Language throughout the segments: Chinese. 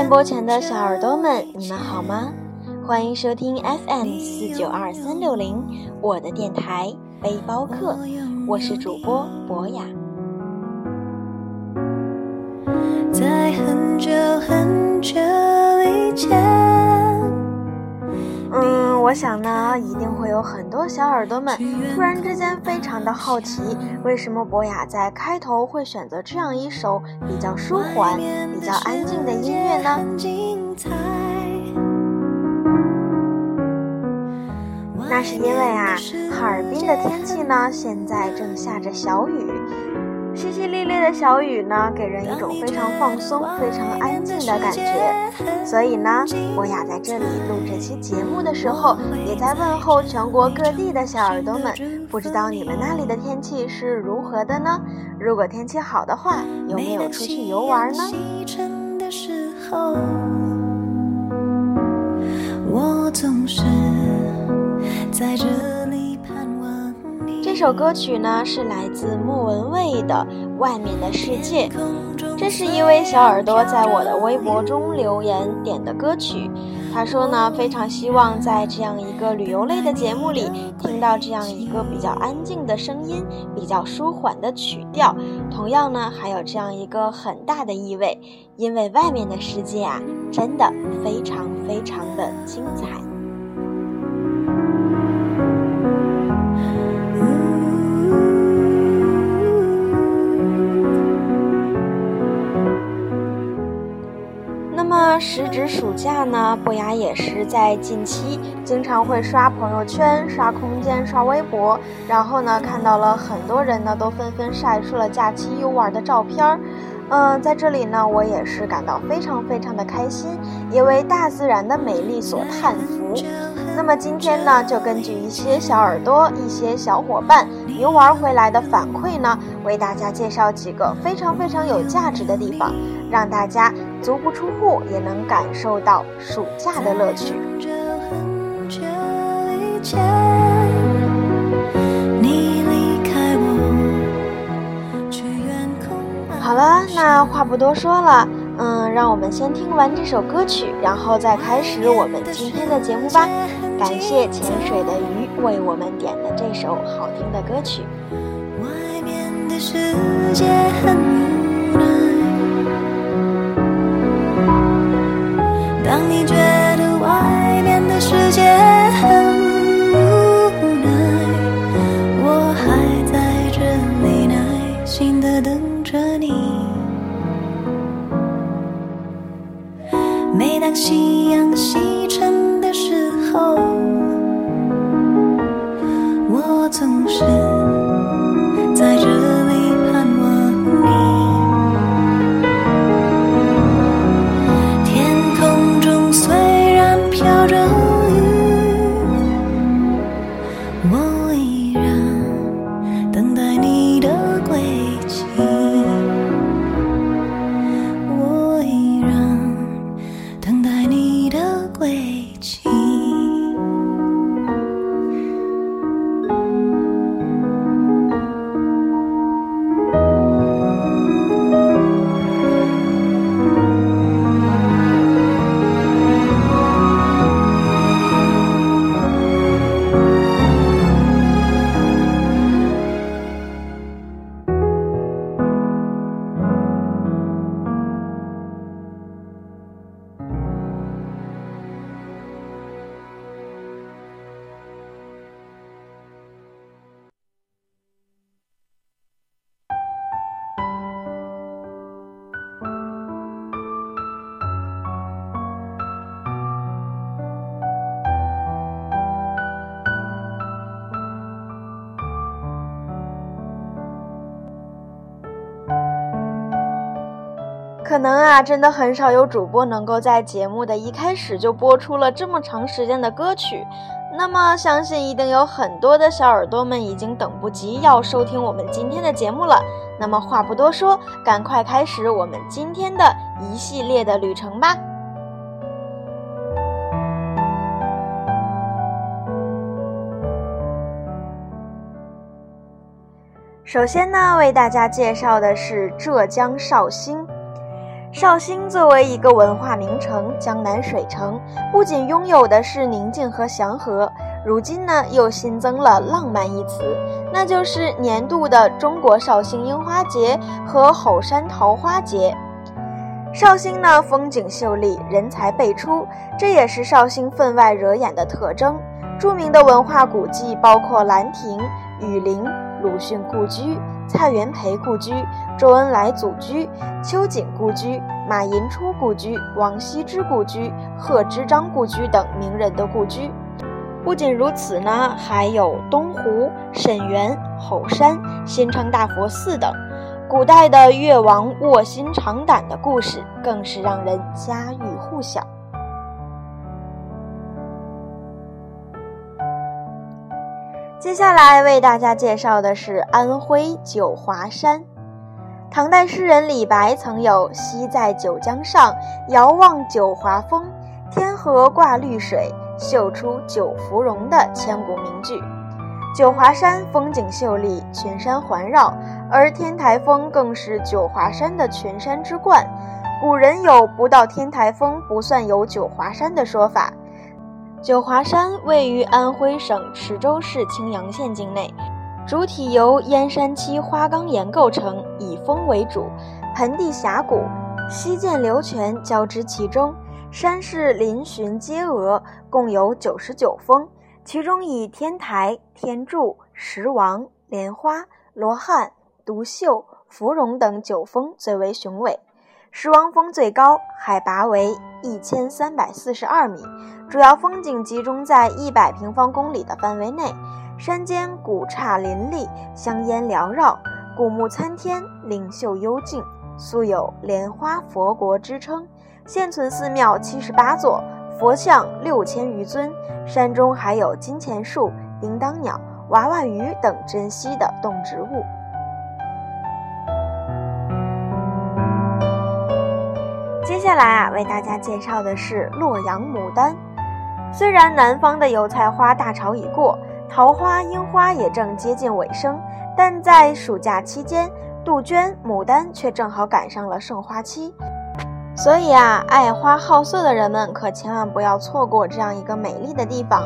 电波前的小耳朵们，你们好吗？欢迎收听 FM 四九二三六零，我的电台背包客，我是主播博雅。在很久很我想呢，一定会有很多小耳朵们突然之间非常的好奇，为什么博雅在开头会选择这样一首比较舒缓、比较安静的音乐呢？那是因为啊，哈尔滨的天气呢，现在正下着小雨。淅淅沥沥的小雨呢，给人一种非常放松、非常安静的感觉。所以呢，博雅在这里录这期节目的时候，也在问候全国各地的小耳朵们。不知道你们那里的天气是如何的呢？如果天气好的话，有没有出去游玩呢？我总是在这。这首歌曲呢是来自莫文蔚的《外面的世界》，这是一位小耳朵在我的微博中留言点的歌曲。他说呢，非常希望在这样一个旅游类的节目里听到这样一个比较安静的声音，比较舒缓的曲调，同样呢还有这样一个很大的意味，因为外面的世界啊，真的非常非常的精彩。时值暑假呢，博雅也是在近期经常会刷朋友圈、刷空间、刷微博，然后呢看到了很多人呢都纷纷晒出了假期游玩的照片儿。嗯，在这里呢，我也是感到非常非常的开心，也为大自然的美丽所叹服。那么今天呢，就根据一些小耳朵、一些小伙伴游玩回来的反馈呢，为大家介绍几个非常非常有价值的地方，让大家。足不出户也能感受到暑假的乐趣。好了，那话不多说了，嗯，让我们先听完这首歌曲，然后再开始我们今天的节目吧。感谢潜水的鱼为我们点的这首好听的歌曲。外面的世界很当你觉可能啊，真的很少有主播能够在节目的一开始就播出了这么长时间的歌曲。那么，相信一定有很多的小耳朵们已经等不及要收听我们今天的节目了。那么话不多说，赶快开始我们今天的一系列的旅程吧。首先呢，为大家介绍的是浙江绍兴。绍兴作为一个文化名城、江南水城，不仅拥有的是宁静和祥和，如今呢又新增了浪漫一词，那就是年度的中国绍兴樱花节和吼山桃花节。绍兴呢风景秀丽，人才辈出，这也是绍兴分外惹眼的特征。著名的文化古迹包括兰亭、雨林、鲁迅故居。蔡元培故居、周恩来祖居、秋瑾故居、马寅初故居、王羲之故居、贺知章故居等名人的故居。不仅如此呢，还有东湖、沈园、吼山、新昌大佛寺等。古代的越王卧薪尝胆的故事，更是让人家喻户晓。接下来为大家介绍的是安徽九华山。唐代诗人李白曾有“西在九江上，遥望九华峰，天河挂绿水，秀出九芙蓉”的千古名句。九华山风景秀丽，群山环绕，而天台峰更是九华山的群山之冠。古人有“不到天台峰，不算有九华山”的说法。九华山位于安徽省池州市青阳县境内，主体由燕山期花岗岩构成，以峰为主，盆地峡谷，溪涧流泉交织其中，山势嶙峋阶峨，共有九十九峰，其中以天台、天柱、石王、莲花、罗汉、独秀、芙蓉等九峰最为雄伟。石王峰最高，海拔为一千三百四十二米，主要风景集中在一百平方公里的范围内。山间古刹林立，香烟缭绕，古木参天，灵秀幽静，素有“莲花佛国”之称。现存寺庙七十八座，佛像六千余尊。山中还有金钱树、铃铛鸟、娃娃鱼等珍稀的动植物。接下来啊，为大家介绍的是洛阳牡丹。虽然南方的油菜花大潮已过，桃花、樱花也正接近尾声，但在暑假期间，杜鹃、牡丹却正好赶上了盛花期。所以啊，爱花好色的人们可千万不要错过这样一个美丽的地方。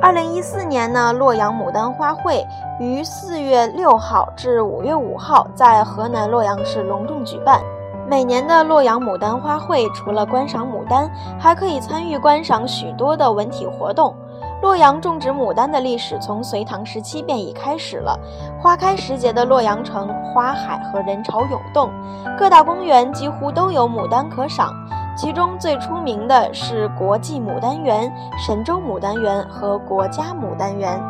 二零一四年呢，洛阳牡丹花卉于四月六号至五月五号在河南洛阳市隆重举办。每年的洛阳牡丹花卉，除了观赏牡丹，还可以参与观赏许多的文体活动。洛阳种植牡丹的历史从隋唐时期便已开始了。花开时节的洛阳城，花海和人潮涌动，各大公园几乎都有牡丹可赏。其中最出名的是国际牡丹园、神州牡丹园和国家牡丹园。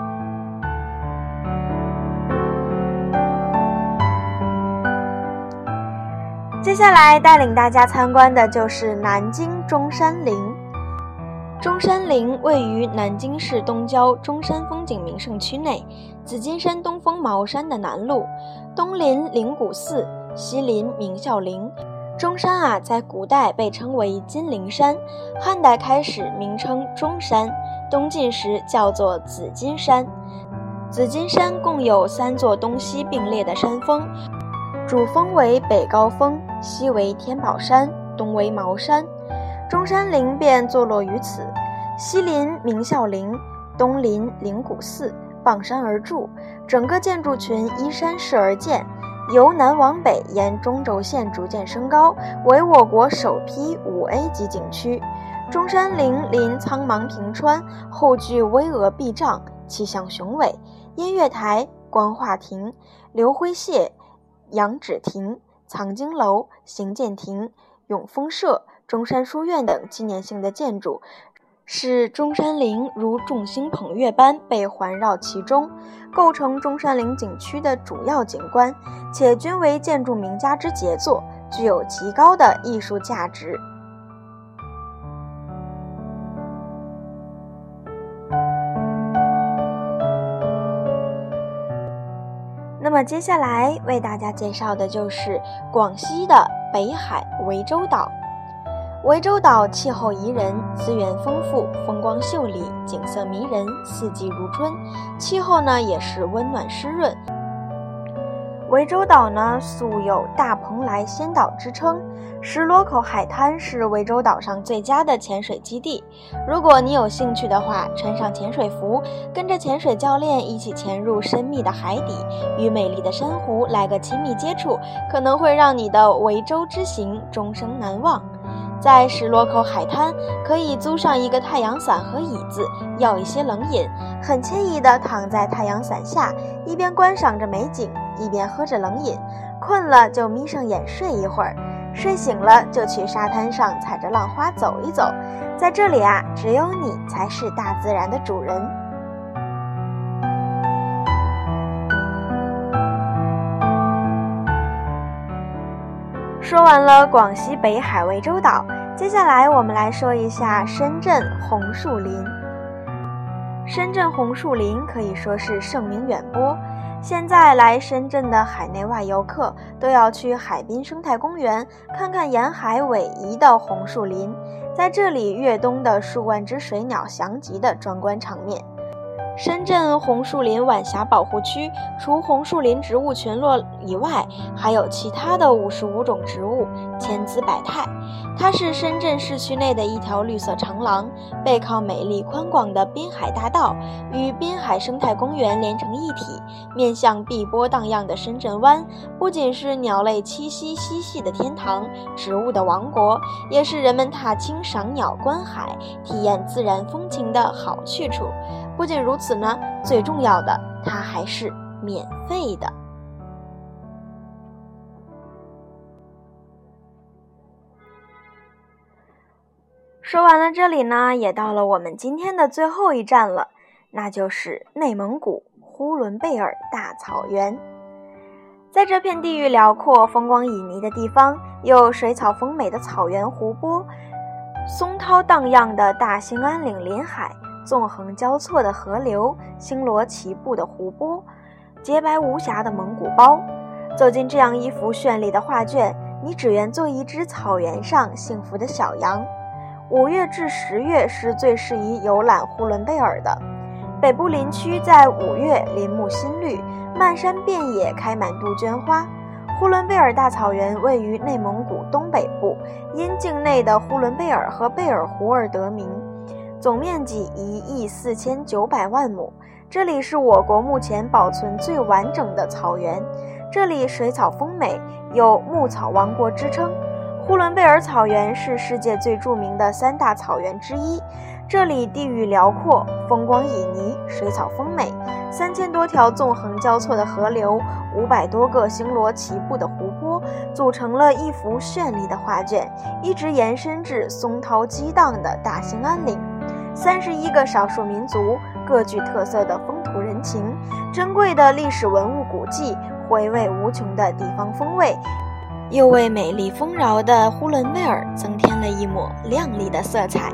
接下来带领大家参观的就是南京中山陵。中山陵位于南京市东郊中山风景名胜区内，紫金山东峰茅山的南麓，东临灵谷寺，西临明孝陵。中山啊，在古代被称为金陵山，汉代开始名称中山，东晋时叫做紫金山。紫金山共有三座东西并列的山峰。主峰为北高峰，西为天宝山，东为茅山，中山陵便坐落于此。西临明孝陵，东临灵谷寺，傍山而筑，整个建筑群依山势而建，由南往北沿中轴线逐渐升高，为我国首批五 A 级景区。中山陵临苍茫平川，后具巍峨壁障，气象雄伟。音乐台、光化亭、刘辉榭。杨芷亭、藏经楼、行健亭、永丰社、中山书院等纪念性的建筑，使中山陵如众星捧月般被环绕其中，构成中山陵景区的主要景观，且均为建筑名家之杰作，具有极高的艺术价值。接下来为大家介绍的就是广西的北海涠洲岛。涠洲岛气候宜人，资源丰富，风光秀丽，景色迷人，四季如春。气候呢也是温暖湿润。涠洲岛呢，素有“大蓬莱仙岛”之称。石螺口海滩是涠洲岛上最佳的潜水基地。如果你有兴趣的话，穿上潜水服，跟着潜水教练一起潜入深密的海底，与美丽的珊瑚来个亲密接触，可能会让你的涠洲之行终生难忘。在石螺口海滩，可以租上一个太阳伞和椅子，要一些冷饮，很惬意地躺在太阳伞下，一边观赏着美景，一边喝着冷饮。困了就眯上眼睡一会儿。睡醒了就去沙滩上踩着浪花走一走，在这里啊，只有你才是大自然的主人。说完了广西北海涠洲岛，接下来我们来说一下深圳红树林。深圳红树林可以说是盛名远播。现在来深圳的海内外游客都要去海滨生态公园看看沿海逶迤的红树林，在这里越冬的数万只水鸟翔集的壮观场面。深圳红树林晚霞保护区除红树林植物群落以外，还有其他的五十五种植物，千姿百态。它是深圳市区内的一条绿色长廊，背靠美丽宽广的滨海大道，与滨海生态公园连成一体。面向碧波荡漾的深圳湾，不仅是鸟类栖息嬉戏的天堂，植物的王国，也是人们踏青赏鸟、观海、体验自然风情的好去处。不仅如此呢，最重要的，它还是免费的。说完了这里呢，也到了我们今天的最后一站了，那就是内蒙古呼伦贝尔大草原。在这片地域辽阔、风光旖旎的地方，有水草丰美的草原湖泊，松涛荡漾的大兴安岭林海。纵横交错的河流，星罗棋布的湖泊，洁白无瑕的蒙古包。走进这样一幅绚丽的画卷，你只愿做一只草原上幸福的小羊。五月至十月是最适宜游览呼伦贝尔的。北部林区在五月林木新绿，漫山遍野开满杜鹃花。呼伦贝尔大草原位于内蒙古东北部，因境内的呼伦贝尔和贝尔湖而得名。总面积一亿四千九百万亩，这里是我国目前保存最完整的草原。这里水草丰美，有“牧草王国”之称。呼伦贝尔草原是世界最著名的三大草原之一。这里地域辽阔，风光旖旎，水草丰美，三千多条纵横交错的河流，五百多个星罗棋布的湖泊，组成了一幅绚丽的画卷，一直延伸至松涛激荡的大兴安岭。三十一个少数民族，各具特色的风土人情，珍贵的历史文物古迹，回味无穷的地方风味，又为美丽丰饶的呼伦贝尔增添了一抹亮丽的色彩。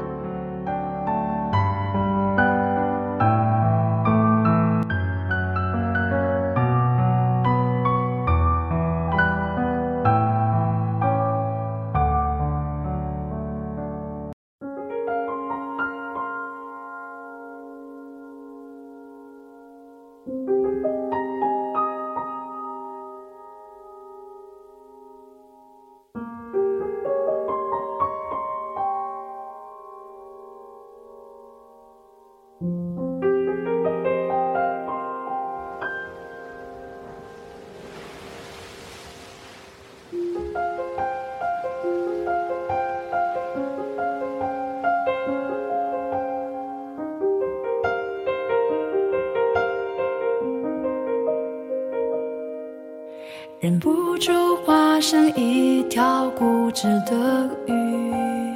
忍不住化身一条固执的鱼。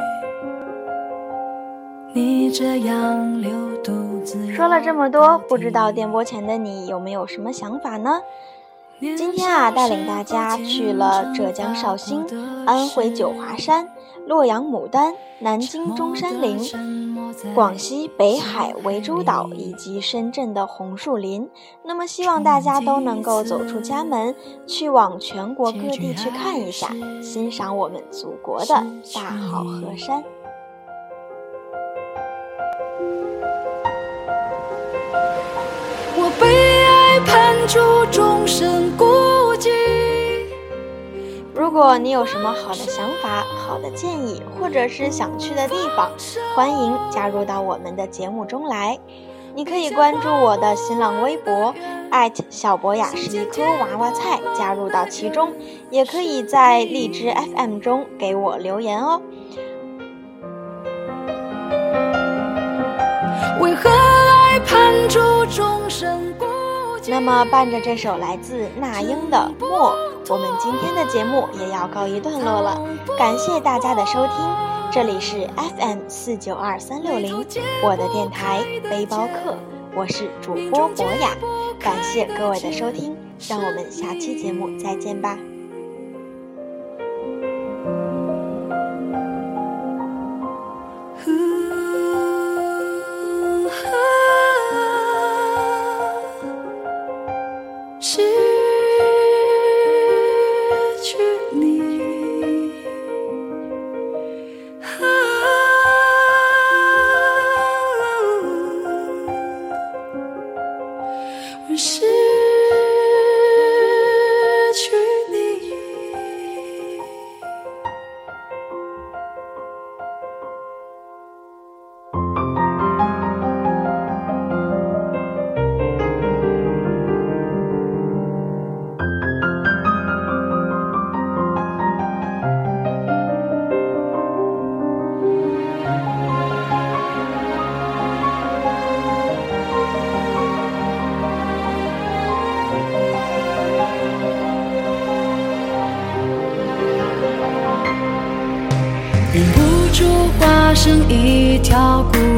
你这样流独自说了这么多，不知道电波前的你有没有什么想法呢？今天啊，带领大家去了浙江绍兴、安徽九华山、洛阳牡丹、南京中山陵、广西北海涠洲岛以及深圳的红树林。那么，希望大家都能够走出家门，去往全国各地去看一下，欣赏我们祖国的大好河山。我被爱判处终身孤寂。如果你有什么好的想法、好的建议，或者是想去的地方，欢迎加入到我们的节目中来。你可以关注我的新浪微博小博雅是一颗娃娃菜，加入到其中，也可以在荔枝 FM 中给我留言哦。为何？那么伴着这首来自那英的《默》，我们今天的节目也要告一段落了。感谢大家的收听。这里是 FM 四九二三六零，我的电台背包客，我是主播博雅，感谢各位的收听，让我们下期节目再见吧。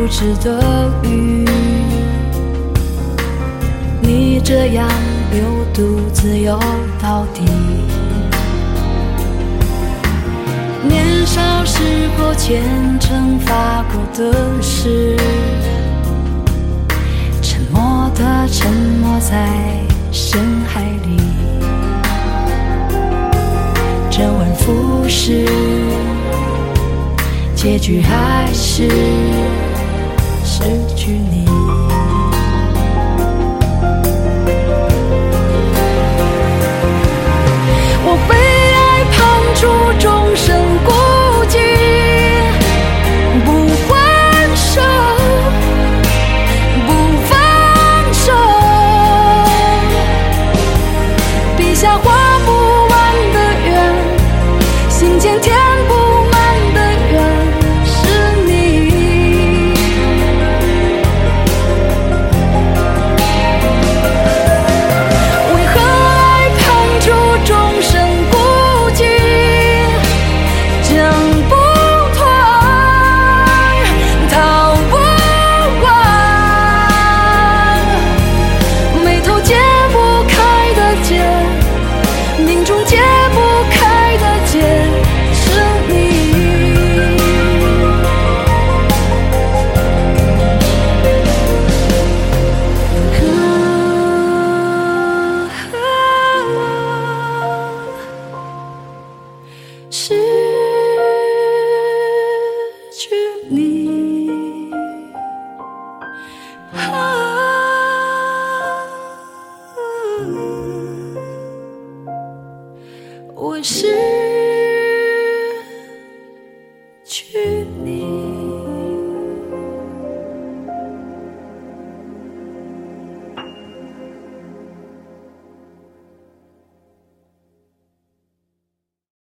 条固执的鱼，你这样又独自游到底。年少时候虔诚发过的誓，沉默的沉没在深海里，周而复始。结局还是